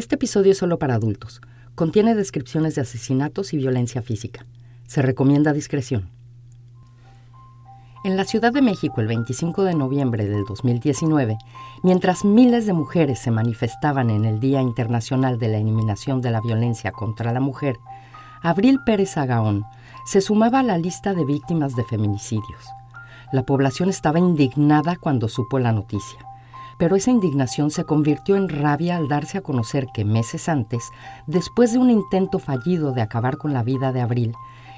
Este episodio es solo para adultos. Contiene descripciones de asesinatos y violencia física. Se recomienda discreción. En la Ciudad de México el 25 de noviembre del 2019, mientras miles de mujeres se manifestaban en el Día Internacional de la Eliminación de la Violencia contra la Mujer, Abril Pérez Agaón se sumaba a la lista de víctimas de feminicidios. La población estaba indignada cuando supo la noticia pero esa indignación se convirtió en rabia al darse a conocer que meses antes, después de un intento fallido de acabar con la vida de Abril,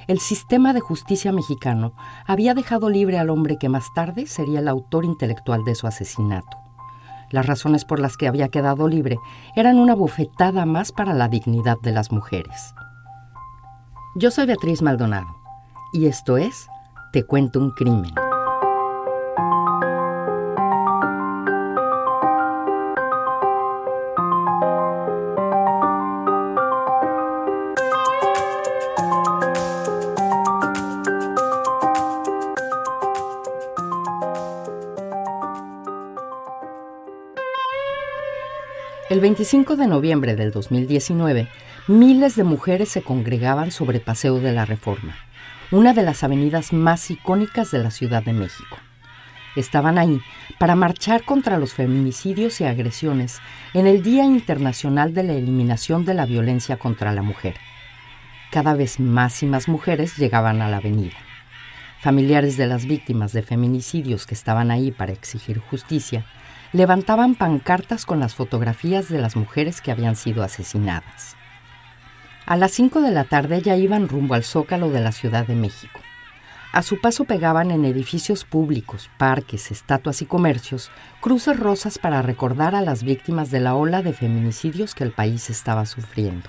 el sistema de justicia mexicano había dejado libre al hombre que más tarde sería el autor intelectual de su asesinato. Las razones por las que había quedado libre eran una bofetada más para la dignidad de las mujeres. Yo soy Beatriz Maldonado y esto es Te cuento un crimen. 25 de noviembre del 2019, miles de mujeres se congregaban sobre Paseo de la Reforma, una de las avenidas más icónicas de la Ciudad de México. Estaban ahí para marchar contra los feminicidios y agresiones en el Día Internacional de la Eliminación de la Violencia contra la Mujer. Cada vez más y más mujeres llegaban a la avenida. Familiares de las víctimas de feminicidios que estaban ahí para exigir justicia levantaban pancartas con las fotografías de las mujeres que habían sido asesinadas. A las 5 de la tarde ya iban rumbo al zócalo de la Ciudad de México. A su paso pegaban en edificios públicos, parques, estatuas y comercios cruces rosas para recordar a las víctimas de la ola de feminicidios que el país estaba sufriendo.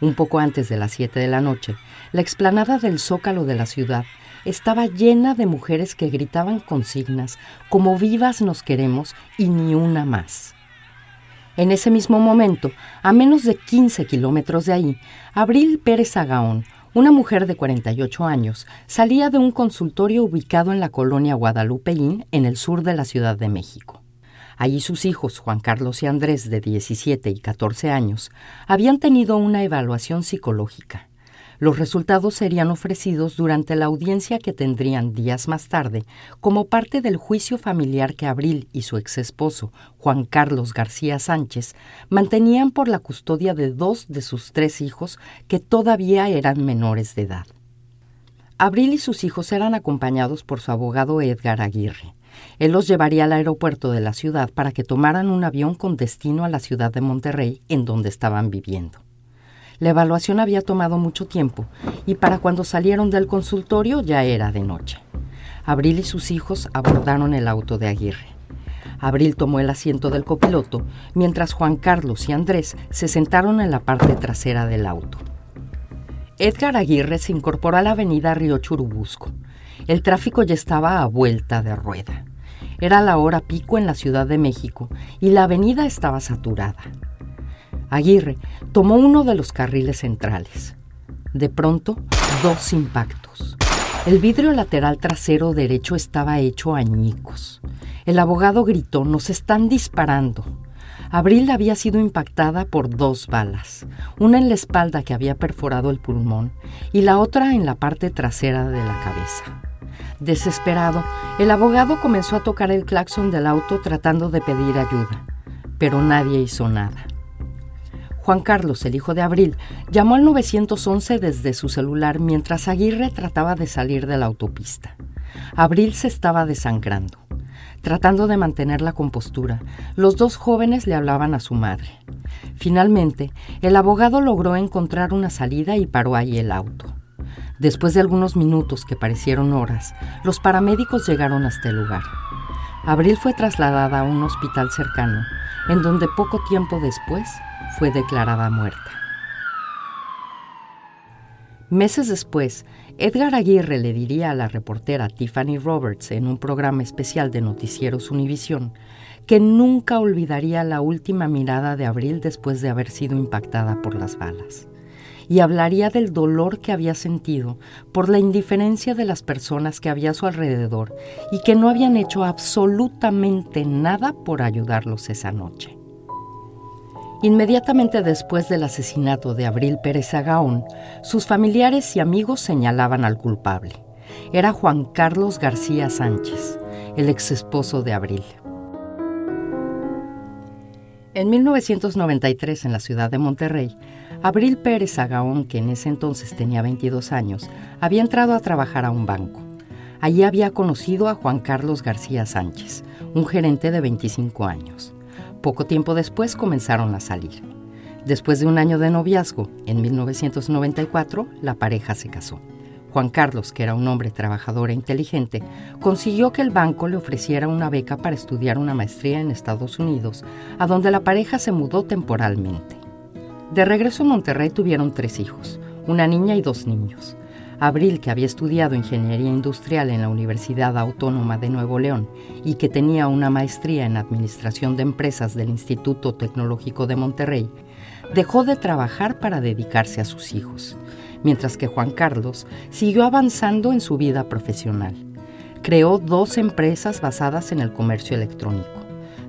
Un poco antes de las 7 de la noche, la explanada del zócalo de la ciudad estaba llena de mujeres que gritaban consignas como vivas nos queremos y ni una más. En ese mismo momento, a menos de 15 kilómetros de ahí, Abril Pérez Agaón, una mujer de 48 años, salía de un consultorio ubicado en la colonia Guadalupeín, en el sur de la Ciudad de México. Allí sus hijos, Juan Carlos y Andrés, de 17 y 14 años, habían tenido una evaluación psicológica. Los resultados serían ofrecidos durante la audiencia que tendrían días más tarde como parte del juicio familiar que Abril y su exesposo, Juan Carlos García Sánchez, mantenían por la custodia de dos de sus tres hijos que todavía eran menores de edad. Abril y sus hijos eran acompañados por su abogado Edgar Aguirre. Él los llevaría al aeropuerto de la ciudad para que tomaran un avión con destino a la ciudad de Monterrey, en donde estaban viviendo. La evaluación había tomado mucho tiempo y para cuando salieron del consultorio ya era de noche. Abril y sus hijos abordaron el auto de Aguirre. Abril tomó el asiento del copiloto, mientras Juan Carlos y Andrés se sentaron en la parte trasera del auto. Edgar Aguirre se incorporó a la avenida Río Churubusco. El tráfico ya estaba a vuelta de rueda. Era la hora pico en la Ciudad de México y la avenida estaba saturada. Aguirre tomó uno de los carriles centrales. De pronto, dos impactos. El vidrio lateral trasero derecho estaba hecho añicos. El abogado gritó, nos están disparando. Abril había sido impactada por dos balas, una en la espalda que había perforado el pulmón y la otra en la parte trasera de la cabeza. Desesperado, el abogado comenzó a tocar el claxon del auto tratando de pedir ayuda, pero nadie hizo nada. Juan Carlos, el hijo de Abril, llamó al 911 desde su celular mientras Aguirre trataba de salir de la autopista. Abril se estaba desangrando. Tratando de mantener la compostura, los dos jóvenes le hablaban a su madre. Finalmente, el abogado logró encontrar una salida y paró ahí el auto. Después de algunos minutos que parecieron horas, los paramédicos llegaron hasta el lugar. Abril fue trasladada a un hospital cercano, en donde poco tiempo después fue declarada muerta. Meses después, Edgar Aguirre le diría a la reportera Tiffany Roberts en un programa especial de Noticieros Univisión que nunca olvidaría la última mirada de Abril después de haber sido impactada por las balas. Y hablaría del dolor que había sentido por la indiferencia de las personas que había a su alrededor y que no habían hecho absolutamente nada por ayudarlos esa noche. Inmediatamente después del asesinato de Abril Pérez Agaón, sus familiares y amigos señalaban al culpable. Era Juan Carlos García Sánchez, el ex esposo de Abril. En 1993, en la ciudad de Monterrey, Abril Pérez Agaón, que en ese entonces tenía 22 años, había entrado a trabajar a un banco. Allí había conocido a Juan Carlos García Sánchez, un gerente de 25 años. Poco tiempo después comenzaron a salir. Después de un año de noviazgo, en 1994, la pareja se casó. Juan Carlos, que era un hombre trabajador e inteligente, consiguió que el banco le ofreciera una beca para estudiar una maestría en Estados Unidos, a donde la pareja se mudó temporalmente. De regreso a Monterrey tuvieron tres hijos, una niña y dos niños. Abril, que había estudiado ingeniería industrial en la Universidad Autónoma de Nuevo León y que tenía una maestría en administración de empresas del Instituto Tecnológico de Monterrey, dejó de trabajar para dedicarse a sus hijos mientras que Juan Carlos siguió avanzando en su vida profesional. Creó dos empresas basadas en el comercio electrónico,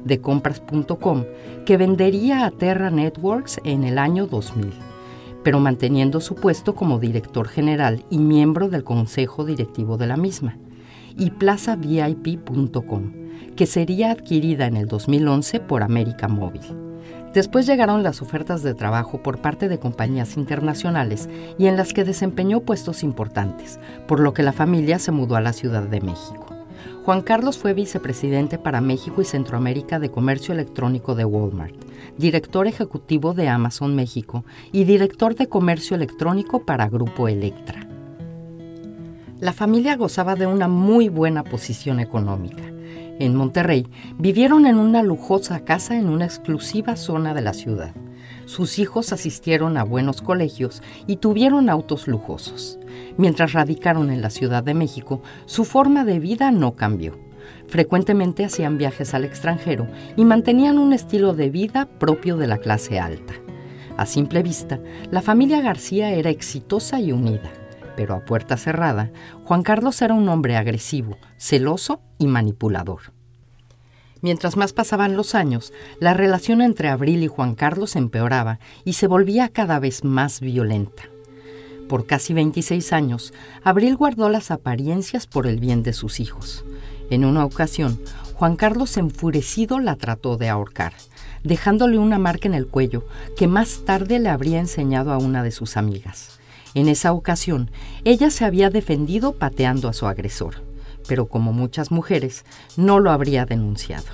de compras.com, que vendería a Terra Networks en el año 2000, pero manteniendo su puesto como director general y miembro del consejo directivo de la misma, y plazavip.com, que sería adquirida en el 2011 por América Móvil. Después llegaron las ofertas de trabajo por parte de compañías internacionales y en las que desempeñó puestos importantes, por lo que la familia se mudó a la Ciudad de México. Juan Carlos fue vicepresidente para México y Centroamérica de Comercio Electrónico de Walmart, director ejecutivo de Amazon México y director de Comercio Electrónico para Grupo Electra. La familia gozaba de una muy buena posición económica en Monterrey, vivieron en una lujosa casa en una exclusiva zona de la ciudad. Sus hijos asistieron a buenos colegios y tuvieron autos lujosos. Mientras radicaron en la Ciudad de México, su forma de vida no cambió. Frecuentemente hacían viajes al extranjero y mantenían un estilo de vida propio de la clase alta. A simple vista, la familia García era exitosa y unida pero a puerta cerrada, Juan Carlos era un hombre agresivo, celoso y manipulador. Mientras más pasaban los años, la relación entre Abril y Juan Carlos empeoraba y se volvía cada vez más violenta. Por casi 26 años, Abril guardó las apariencias por el bien de sus hijos. En una ocasión, Juan Carlos enfurecido la trató de ahorcar, dejándole una marca en el cuello que más tarde le habría enseñado a una de sus amigas. En esa ocasión, ella se había defendido pateando a su agresor, pero como muchas mujeres, no lo habría denunciado.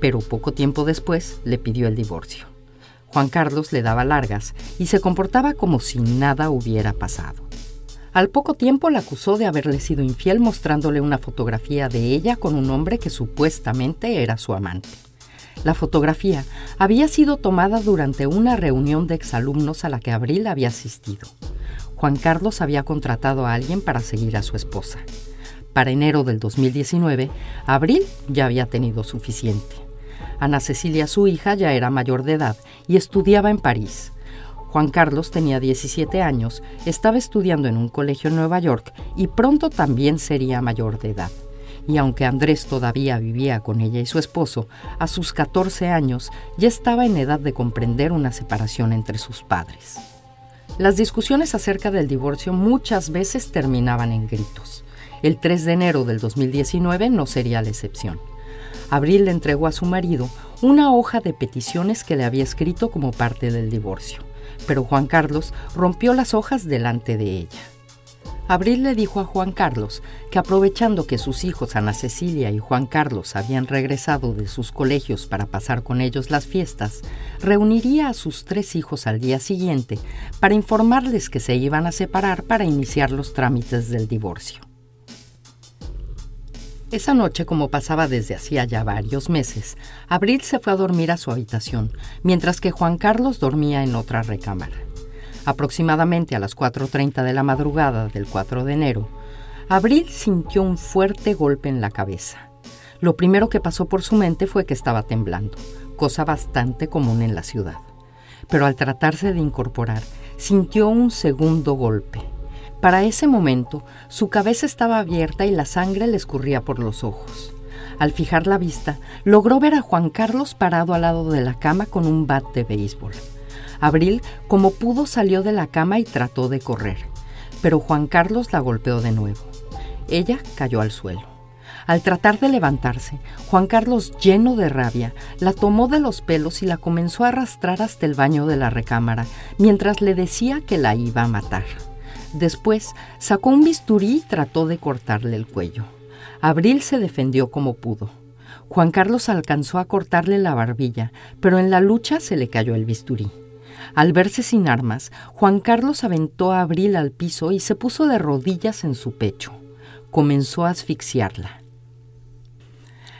Pero poco tiempo después le pidió el divorcio. Juan Carlos le daba largas y se comportaba como si nada hubiera pasado. Al poco tiempo la acusó de haberle sido infiel mostrándole una fotografía de ella con un hombre que supuestamente era su amante. La fotografía había sido tomada durante una reunión de exalumnos a la que Abril había asistido. Juan Carlos había contratado a alguien para seguir a su esposa. Para enero del 2019, Abril ya había tenido suficiente. Ana Cecilia, su hija, ya era mayor de edad y estudiaba en París. Juan Carlos tenía 17 años, estaba estudiando en un colegio en Nueva York y pronto también sería mayor de edad. Y aunque Andrés todavía vivía con ella y su esposo, a sus 14 años ya estaba en edad de comprender una separación entre sus padres. Las discusiones acerca del divorcio muchas veces terminaban en gritos. El 3 de enero del 2019 no sería la excepción. Abril le entregó a su marido una hoja de peticiones que le había escrito como parte del divorcio, pero Juan Carlos rompió las hojas delante de ella. Abril le dijo a Juan Carlos que aprovechando que sus hijos Ana Cecilia y Juan Carlos habían regresado de sus colegios para pasar con ellos las fiestas, reuniría a sus tres hijos al día siguiente para informarles que se iban a separar para iniciar los trámites del divorcio. Esa noche, como pasaba desde hacía ya varios meses, Abril se fue a dormir a su habitación, mientras que Juan Carlos dormía en otra recámara. Aproximadamente a las 4.30 de la madrugada del 4 de enero, Abril sintió un fuerte golpe en la cabeza. Lo primero que pasó por su mente fue que estaba temblando, cosa bastante común en la ciudad. Pero al tratarse de incorporar, sintió un segundo golpe. Para ese momento, su cabeza estaba abierta y la sangre le escurría por los ojos. Al fijar la vista, logró ver a Juan Carlos parado al lado de la cama con un bat de béisbol. Abril, como pudo, salió de la cama y trató de correr, pero Juan Carlos la golpeó de nuevo. Ella cayó al suelo. Al tratar de levantarse, Juan Carlos, lleno de rabia, la tomó de los pelos y la comenzó a arrastrar hasta el baño de la recámara, mientras le decía que la iba a matar. Después sacó un bisturí y trató de cortarle el cuello. Abril se defendió como pudo. Juan Carlos alcanzó a cortarle la barbilla, pero en la lucha se le cayó el bisturí. Al verse sin armas, Juan Carlos aventó a Abril al piso y se puso de rodillas en su pecho. Comenzó a asfixiarla.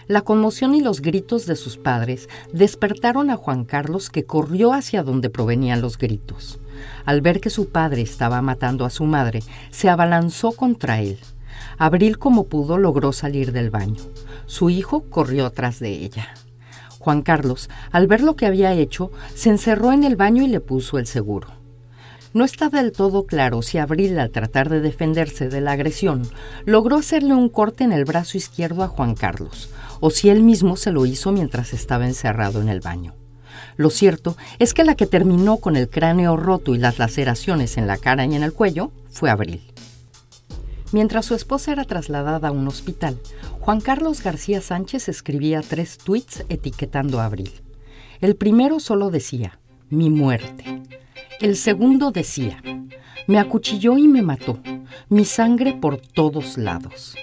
La conmoción y los gritos de sus padres despertaron a Juan Carlos que corrió hacia donde provenían los gritos. Al ver que su padre estaba matando a su madre, se abalanzó contra él. Abril como pudo logró salir del baño. Su hijo corrió atrás de ella. Juan Carlos, al ver lo que había hecho, se encerró en el baño y le puso el seguro. No está del todo claro si Abril, al tratar de defenderse de la agresión, logró hacerle un corte en el brazo izquierdo a Juan Carlos, o si él mismo se lo hizo mientras estaba encerrado en el baño. Lo cierto es que la que terminó con el cráneo roto y las laceraciones en la cara y en el cuello fue Abril. Mientras su esposa era trasladada a un hospital, Juan Carlos García Sánchez escribía tres tweets etiquetando a Abril. El primero solo decía, mi muerte. El segundo decía, me acuchilló y me mató, mi sangre por todos lados.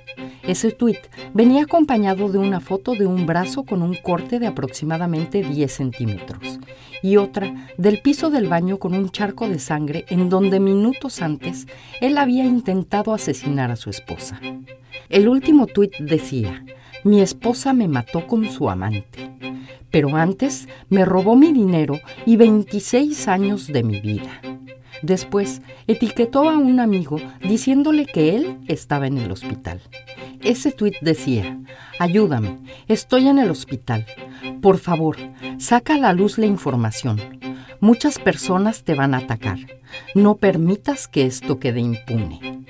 Ese tuit venía acompañado de una foto de un brazo con un corte de aproximadamente 10 centímetros y otra del piso del baño con un charco de sangre en donde minutos antes él había intentado asesinar a su esposa. El último tuit decía, mi esposa me mató con su amante, pero antes me robó mi dinero y 26 años de mi vida. Después etiquetó a un amigo diciéndole que él estaba en el hospital. Ese tuit decía, ayúdame, estoy en el hospital. Por favor, saca a la luz la información. Muchas personas te van a atacar. No permitas que esto quede impune.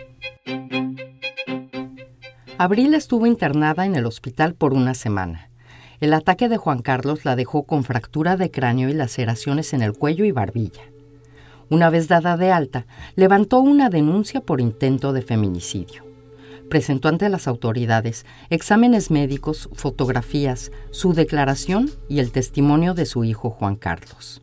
Abril estuvo internada en el hospital por una semana. El ataque de Juan Carlos la dejó con fractura de cráneo y laceraciones en el cuello y barbilla. Una vez dada de alta, levantó una denuncia por intento de feminicidio. Presentó ante las autoridades exámenes médicos, fotografías, su declaración y el testimonio de su hijo Juan Carlos.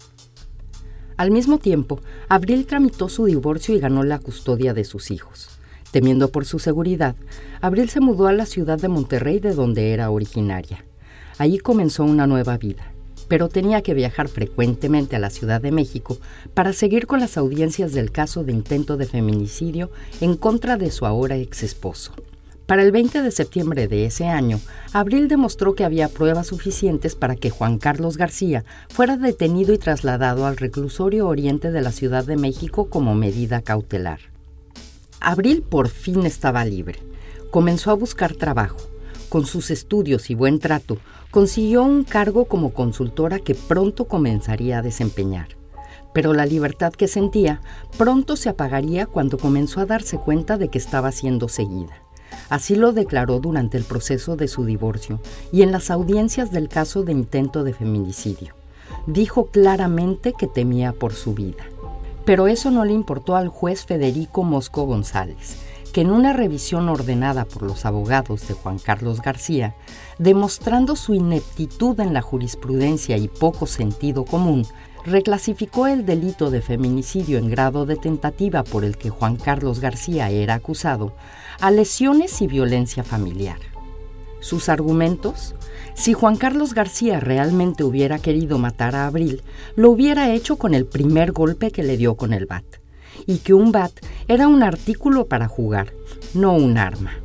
Al mismo tiempo, Abril tramitó su divorcio y ganó la custodia de sus hijos. Temiendo por su seguridad, Abril se mudó a la ciudad de Monterrey de donde era originaria. Allí comenzó una nueva vida pero tenía que viajar frecuentemente a la Ciudad de México para seguir con las audiencias del caso de intento de feminicidio en contra de su ahora ex esposo. Para el 20 de septiembre de ese año, Abril demostró que había pruebas suficientes para que Juan Carlos García fuera detenido y trasladado al reclusorio oriente de la Ciudad de México como medida cautelar. Abril por fin estaba libre. Comenzó a buscar trabajo. Con sus estudios y buen trato, consiguió un cargo como consultora que pronto comenzaría a desempeñar. Pero la libertad que sentía pronto se apagaría cuando comenzó a darse cuenta de que estaba siendo seguida. Así lo declaró durante el proceso de su divorcio y en las audiencias del caso de intento de feminicidio. Dijo claramente que temía por su vida. Pero eso no le importó al juez Federico Mosco González, que en una revisión ordenada por los abogados de Juan Carlos García, demostrando su ineptitud en la jurisprudencia y poco sentido común, reclasificó el delito de feminicidio en grado de tentativa por el que Juan Carlos García era acusado a lesiones y violencia familiar. Sus argumentos, si Juan Carlos García realmente hubiera querido matar a Abril, lo hubiera hecho con el primer golpe que le dio con el bat y que un bat era un artículo para jugar, no un arma.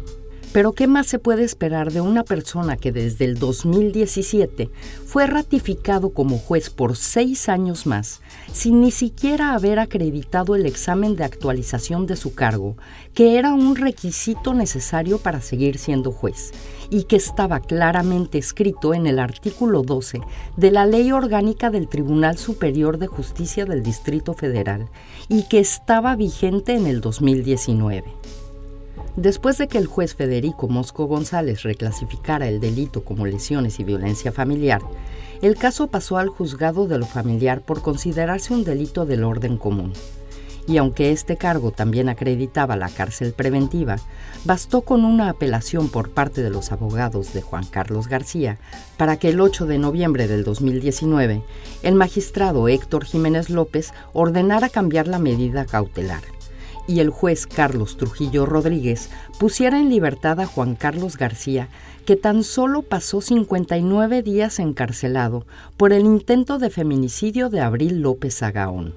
Pero ¿qué más se puede esperar de una persona que desde el 2017 fue ratificado como juez por seis años más, sin ni siquiera haber acreditado el examen de actualización de su cargo, que era un requisito necesario para seguir siendo juez, y que estaba claramente escrito en el artículo 12 de la Ley Orgánica del Tribunal Superior de Justicia del Distrito Federal, y que estaba vigente en el 2019? Después de que el juez Federico Mosco González reclasificara el delito como lesiones y violencia familiar, el caso pasó al juzgado de lo familiar por considerarse un delito del orden común. Y aunque este cargo también acreditaba la cárcel preventiva, bastó con una apelación por parte de los abogados de Juan Carlos García para que el 8 de noviembre del 2019 el magistrado Héctor Jiménez López ordenara cambiar la medida cautelar y el juez Carlos Trujillo Rodríguez pusiera en libertad a Juan Carlos García, que tan solo pasó 59 días encarcelado por el intento de feminicidio de Abril López Agaón.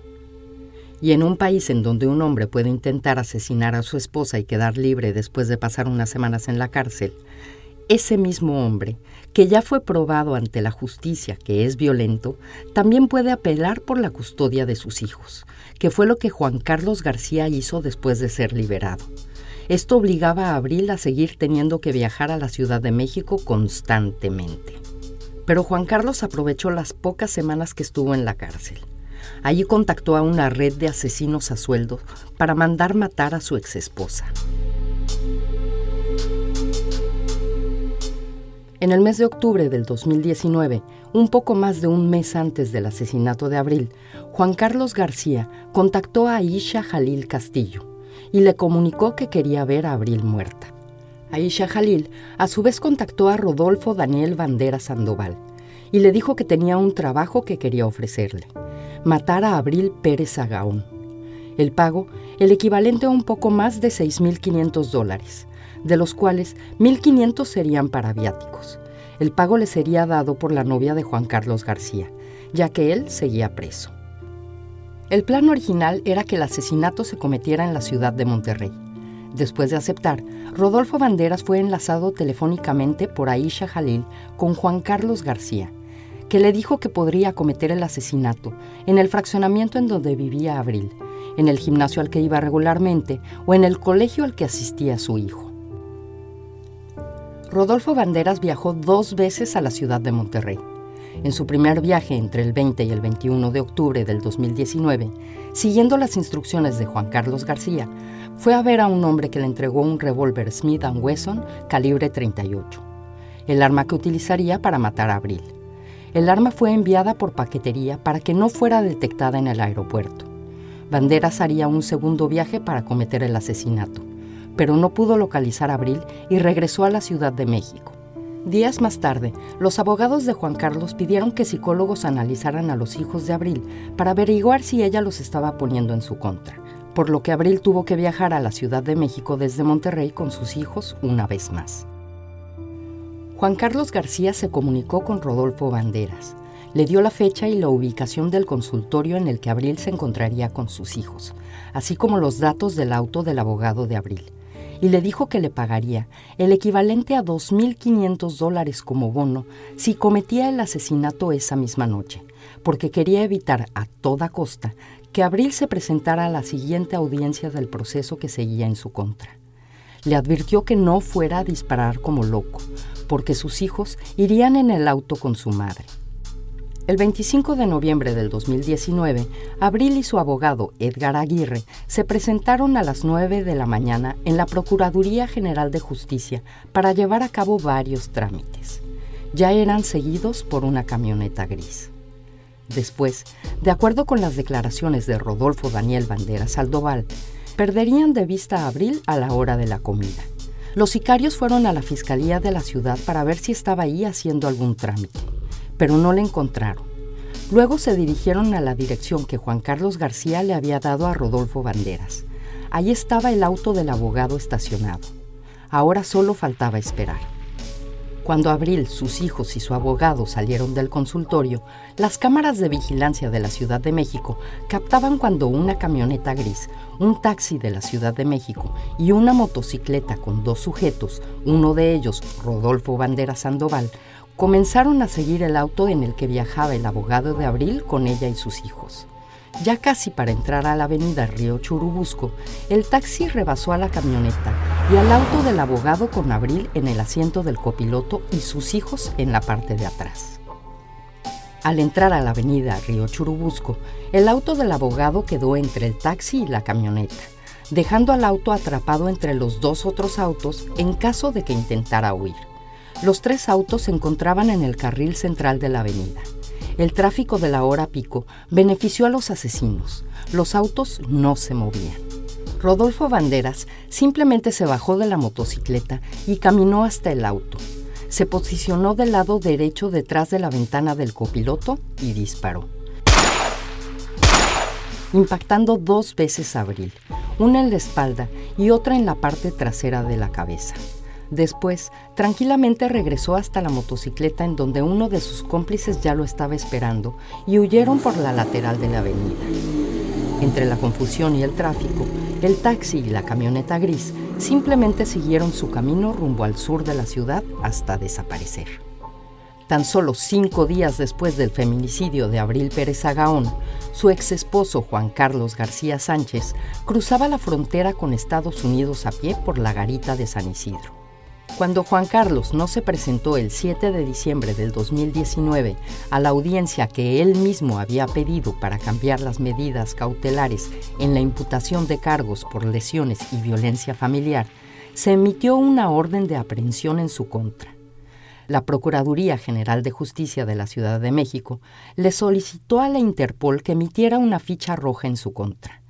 Y en un país en donde un hombre puede intentar asesinar a su esposa y quedar libre después de pasar unas semanas en la cárcel, ese mismo hombre, que ya fue probado ante la justicia que es violento, también puede apelar por la custodia de sus hijos, que fue lo que Juan Carlos García hizo después de ser liberado. Esto obligaba a Abril a seguir teniendo que viajar a la Ciudad de México constantemente. Pero Juan Carlos aprovechó las pocas semanas que estuvo en la cárcel. Allí contactó a una red de asesinos a sueldo para mandar matar a su exesposa. En el mes de octubre del 2019, un poco más de un mes antes del asesinato de Abril, Juan Carlos García contactó a Aisha Jalil Castillo y le comunicó que quería ver a Abril muerta. Aisha Jalil a su vez contactó a Rodolfo Daniel Bandera Sandoval y le dijo que tenía un trabajo que quería ofrecerle, matar a Abril Pérez Agaón. El pago, el equivalente a un poco más de 6.500 dólares, de los cuales 1.500 serían para viáticos. El pago le sería dado por la novia de Juan Carlos García, ya que él seguía preso. El plan original era que el asesinato se cometiera en la ciudad de Monterrey. Después de aceptar, Rodolfo Banderas fue enlazado telefónicamente por Aisha Jalil con Juan Carlos García, que le dijo que podría cometer el asesinato en el fraccionamiento en donde vivía Abril, en el gimnasio al que iba regularmente o en el colegio al que asistía su hijo. Rodolfo Banderas viajó dos veces a la ciudad de Monterrey. En su primer viaje entre el 20 y el 21 de octubre del 2019, siguiendo las instrucciones de Juan Carlos García, fue a ver a un hombre que le entregó un revólver Smith Wesson calibre 38, el arma que utilizaría para matar a Abril. El arma fue enviada por paquetería para que no fuera detectada en el aeropuerto. Banderas haría un segundo viaje para cometer el asesinato pero no pudo localizar a Abril y regresó a la Ciudad de México. Días más tarde, los abogados de Juan Carlos pidieron que psicólogos analizaran a los hijos de Abril para averiguar si ella los estaba poniendo en su contra, por lo que Abril tuvo que viajar a la Ciudad de México desde Monterrey con sus hijos una vez más. Juan Carlos García se comunicó con Rodolfo Banderas, le dio la fecha y la ubicación del consultorio en el que Abril se encontraría con sus hijos, así como los datos del auto del abogado de Abril y le dijo que le pagaría el equivalente a 2.500 dólares como bono si cometía el asesinato esa misma noche, porque quería evitar a toda costa que Abril se presentara a la siguiente audiencia del proceso que seguía en su contra. Le advirtió que no fuera a disparar como loco, porque sus hijos irían en el auto con su madre. El 25 de noviembre del 2019, Abril y su abogado Edgar Aguirre se presentaron a las 9 de la mañana en la Procuraduría General de Justicia para llevar a cabo varios trámites. Ya eran seguidos por una camioneta gris. Después, de acuerdo con las declaraciones de Rodolfo Daniel Bandera Saldoval, perderían de vista a Abril a la hora de la comida. Los sicarios fueron a la Fiscalía de la ciudad para ver si estaba ahí haciendo algún trámite pero no le encontraron. Luego se dirigieron a la dirección que Juan Carlos García le había dado a Rodolfo Banderas. Allí estaba el auto del abogado estacionado. Ahora solo faltaba esperar. Cuando Abril, sus hijos y su abogado salieron del consultorio, las cámaras de vigilancia de la Ciudad de México captaban cuando una camioneta gris, un taxi de la Ciudad de México y una motocicleta con dos sujetos, uno de ellos Rodolfo Banderas Sandoval, comenzaron a seguir el auto en el que viajaba el abogado de Abril con ella y sus hijos. Ya casi para entrar a la avenida Río Churubusco, el taxi rebasó a la camioneta y al auto del abogado con Abril en el asiento del copiloto y sus hijos en la parte de atrás. Al entrar a la avenida Río Churubusco, el auto del abogado quedó entre el taxi y la camioneta, dejando al auto atrapado entre los dos otros autos en caso de que intentara huir. Los tres autos se encontraban en el carril central de la avenida. El tráfico de la hora pico benefició a los asesinos. Los autos no se movían. Rodolfo Banderas simplemente se bajó de la motocicleta y caminó hasta el auto. Se posicionó del lado derecho detrás de la ventana del copiloto y disparó, impactando dos veces a Abril, una en la espalda y otra en la parte trasera de la cabeza. Después, tranquilamente regresó hasta la motocicleta en donde uno de sus cómplices ya lo estaba esperando y huyeron por la lateral de la avenida. Entre la confusión y el tráfico, el taxi y la camioneta gris simplemente siguieron su camino rumbo al sur de la ciudad hasta desaparecer. Tan solo cinco días después del feminicidio de Abril Pérez Agaón, su ex esposo Juan Carlos García Sánchez cruzaba la frontera con Estados Unidos a pie por la garita de San Isidro. Cuando Juan Carlos no se presentó el 7 de diciembre del 2019 a la audiencia que él mismo había pedido para cambiar las medidas cautelares en la imputación de cargos por lesiones y violencia familiar, se emitió una orden de aprehensión en su contra. La Procuraduría General de Justicia de la Ciudad de México le solicitó a la Interpol que emitiera una ficha roja en su contra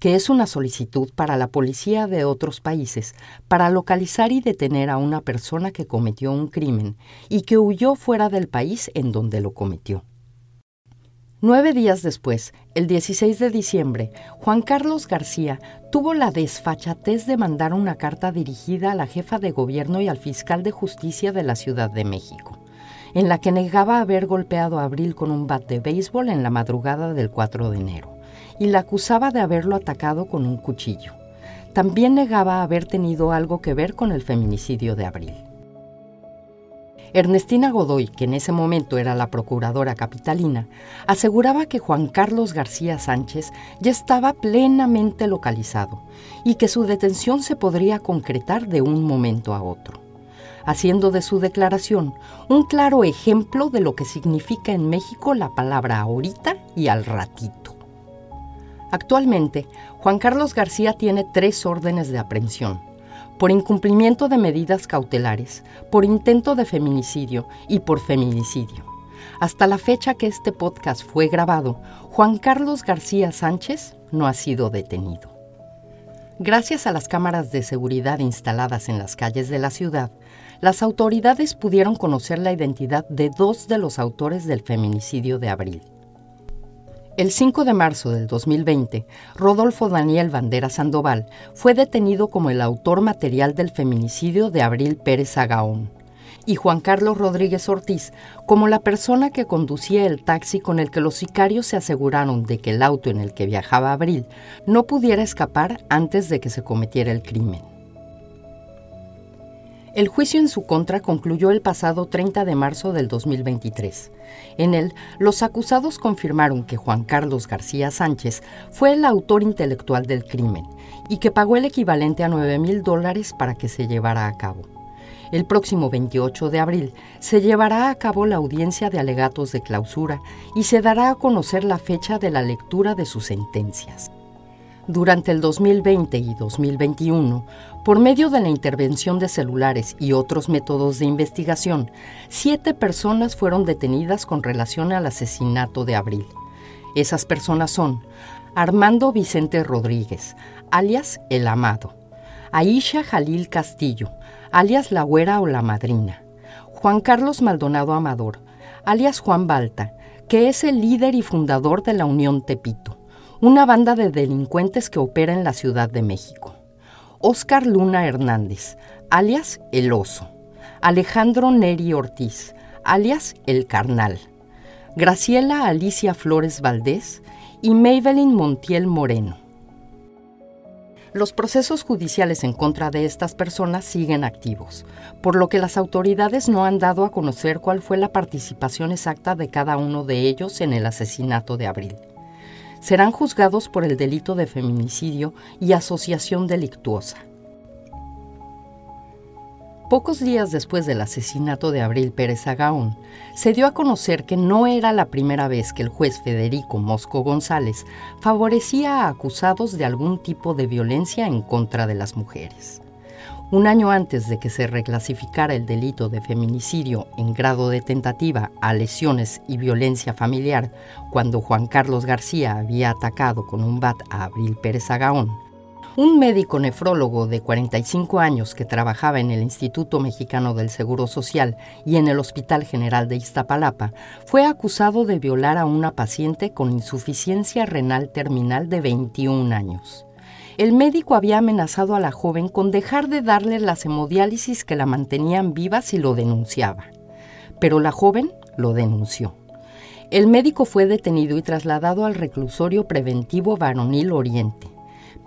que es una solicitud para la policía de otros países para localizar y detener a una persona que cometió un crimen y que huyó fuera del país en donde lo cometió. Nueve días después, el 16 de diciembre, Juan Carlos García tuvo la desfachatez de mandar una carta dirigida a la jefa de gobierno y al fiscal de justicia de la Ciudad de México, en la que negaba haber golpeado a Abril con un bat de béisbol en la madrugada del 4 de enero y la acusaba de haberlo atacado con un cuchillo. También negaba haber tenido algo que ver con el feminicidio de Abril. Ernestina Godoy, que en ese momento era la procuradora capitalina, aseguraba que Juan Carlos García Sánchez ya estaba plenamente localizado y que su detención se podría concretar de un momento a otro, haciendo de su declaración un claro ejemplo de lo que significa en México la palabra ahorita y al ratito. Actualmente, Juan Carlos García tiene tres órdenes de aprehensión, por incumplimiento de medidas cautelares, por intento de feminicidio y por feminicidio. Hasta la fecha que este podcast fue grabado, Juan Carlos García Sánchez no ha sido detenido. Gracias a las cámaras de seguridad instaladas en las calles de la ciudad, las autoridades pudieron conocer la identidad de dos de los autores del feminicidio de abril. El 5 de marzo del 2020, Rodolfo Daniel Bandera Sandoval fue detenido como el autor material del feminicidio de Abril Pérez Agaón y Juan Carlos Rodríguez Ortiz como la persona que conducía el taxi con el que los sicarios se aseguraron de que el auto en el que viajaba Abril no pudiera escapar antes de que se cometiera el crimen. El juicio en su contra concluyó el pasado 30 de marzo del 2023. En él, los acusados confirmaron que Juan Carlos García Sánchez fue el autor intelectual del crimen y que pagó el equivalente a 9 mil dólares para que se llevara a cabo. El próximo 28 de abril se llevará a cabo la audiencia de alegatos de clausura y se dará a conocer la fecha de la lectura de sus sentencias. Durante el 2020 y 2021, por medio de la intervención de celulares y otros métodos de investigación, siete personas fueron detenidas con relación al asesinato de Abril. Esas personas son Armando Vicente Rodríguez, alias El Amado, Aisha Jalil Castillo, alias La Güera o La Madrina, Juan Carlos Maldonado Amador, alias Juan Balta, que es el líder y fundador de la Unión Tepito, una banda de delincuentes que opera en la Ciudad de México. Óscar Luna Hernández, alias El Oso. Alejandro Neri Ortiz, alias El Carnal. Graciela Alicia Flores Valdés y Maybelline Montiel Moreno. Los procesos judiciales en contra de estas personas siguen activos, por lo que las autoridades no han dado a conocer cuál fue la participación exacta de cada uno de ellos en el asesinato de Abril serán juzgados por el delito de feminicidio y asociación delictuosa. Pocos días después del asesinato de Abril Pérez Agaón, se dio a conocer que no era la primera vez que el juez Federico Mosco González favorecía a acusados de algún tipo de violencia en contra de las mujeres. Un año antes de que se reclasificara el delito de feminicidio en grado de tentativa a lesiones y violencia familiar, cuando Juan Carlos García había atacado con un bat a Abril Pérez Agaón, un médico nefrólogo de 45 años que trabajaba en el Instituto Mexicano del Seguro Social y en el Hospital General de Iztapalapa fue acusado de violar a una paciente con insuficiencia renal terminal de 21 años. El médico había amenazado a la joven con dejar de darle las hemodiálisis que la mantenían viva si lo denunciaba. Pero la joven lo denunció. El médico fue detenido y trasladado al reclusorio preventivo varonil Oriente.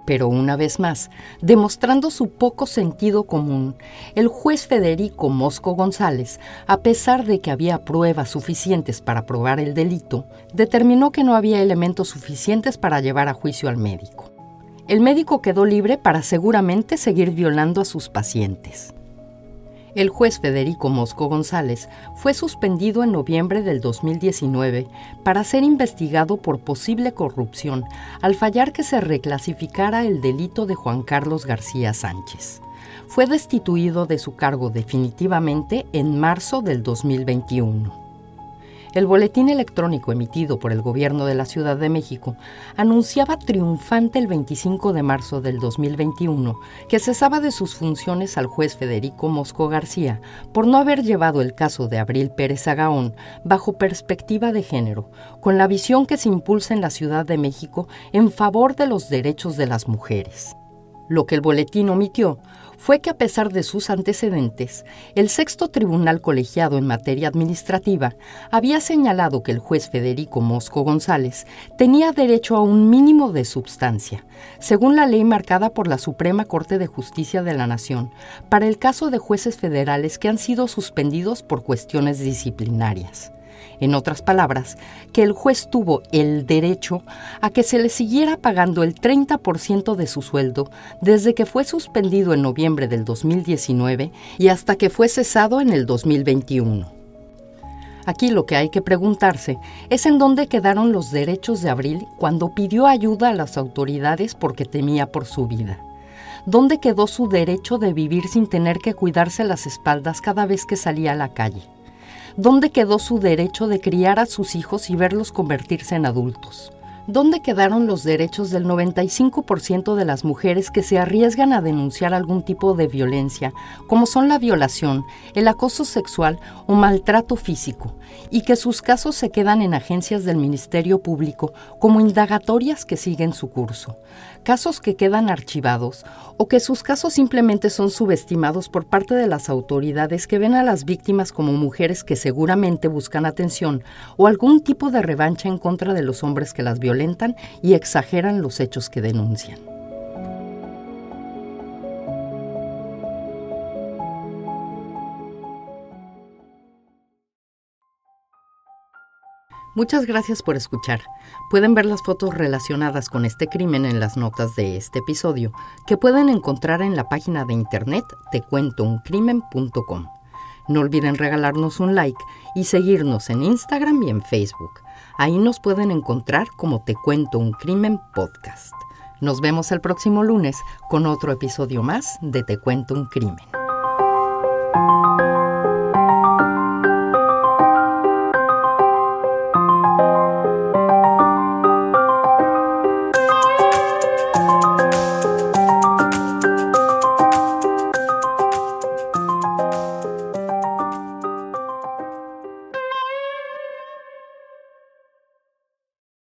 Pero una vez más, demostrando su poco sentido común, el juez Federico Mosco González, a pesar de que había pruebas suficientes para probar el delito, determinó que no había elementos suficientes para llevar a juicio al médico. El médico quedó libre para seguramente seguir violando a sus pacientes. El juez Federico Mosco González fue suspendido en noviembre del 2019 para ser investigado por posible corrupción al fallar que se reclasificara el delito de Juan Carlos García Sánchez. Fue destituido de su cargo definitivamente en marzo del 2021. El boletín electrónico emitido por el gobierno de la Ciudad de México anunciaba triunfante el 25 de marzo del 2021 que cesaba de sus funciones al juez Federico Mosco García por no haber llevado el caso de Abril Pérez Agaón bajo perspectiva de género, con la visión que se impulsa en la Ciudad de México en favor de los derechos de las mujeres. Lo que el boletín omitió fue que a pesar de sus antecedentes, el sexto tribunal colegiado en materia administrativa había señalado que el juez Federico Mosco González tenía derecho a un mínimo de substancia, según la ley marcada por la Suprema Corte de Justicia de la Nación, para el caso de jueces federales que han sido suspendidos por cuestiones disciplinarias. En otras palabras, que el juez tuvo el derecho a que se le siguiera pagando el 30% de su sueldo desde que fue suspendido en noviembre del 2019 y hasta que fue cesado en el 2021. Aquí lo que hay que preguntarse es en dónde quedaron los derechos de Abril cuando pidió ayuda a las autoridades porque temía por su vida. ¿Dónde quedó su derecho de vivir sin tener que cuidarse las espaldas cada vez que salía a la calle? ¿Dónde quedó su derecho de criar a sus hijos y verlos convertirse en adultos? ¿Dónde quedaron los derechos del 95% de las mujeres que se arriesgan a denunciar algún tipo de violencia, como son la violación, el acoso sexual o maltrato físico, y que sus casos se quedan en agencias del Ministerio Público como indagatorias que siguen su curso? Casos que quedan archivados o que sus casos simplemente son subestimados por parte de las autoridades que ven a las víctimas como mujeres que seguramente buscan atención o algún tipo de revancha en contra de los hombres que las violentan y exageran los hechos que denuncian. Muchas gracias por escuchar. Pueden ver las fotos relacionadas con este crimen en las notas de este episodio, que pueden encontrar en la página de internet tecuentouncrimen.com. No olviden regalarnos un like y seguirnos en Instagram y en Facebook. Ahí nos pueden encontrar como Te Cuento un Crimen Podcast. Nos vemos el próximo lunes con otro episodio más de Te Cuento un Crimen.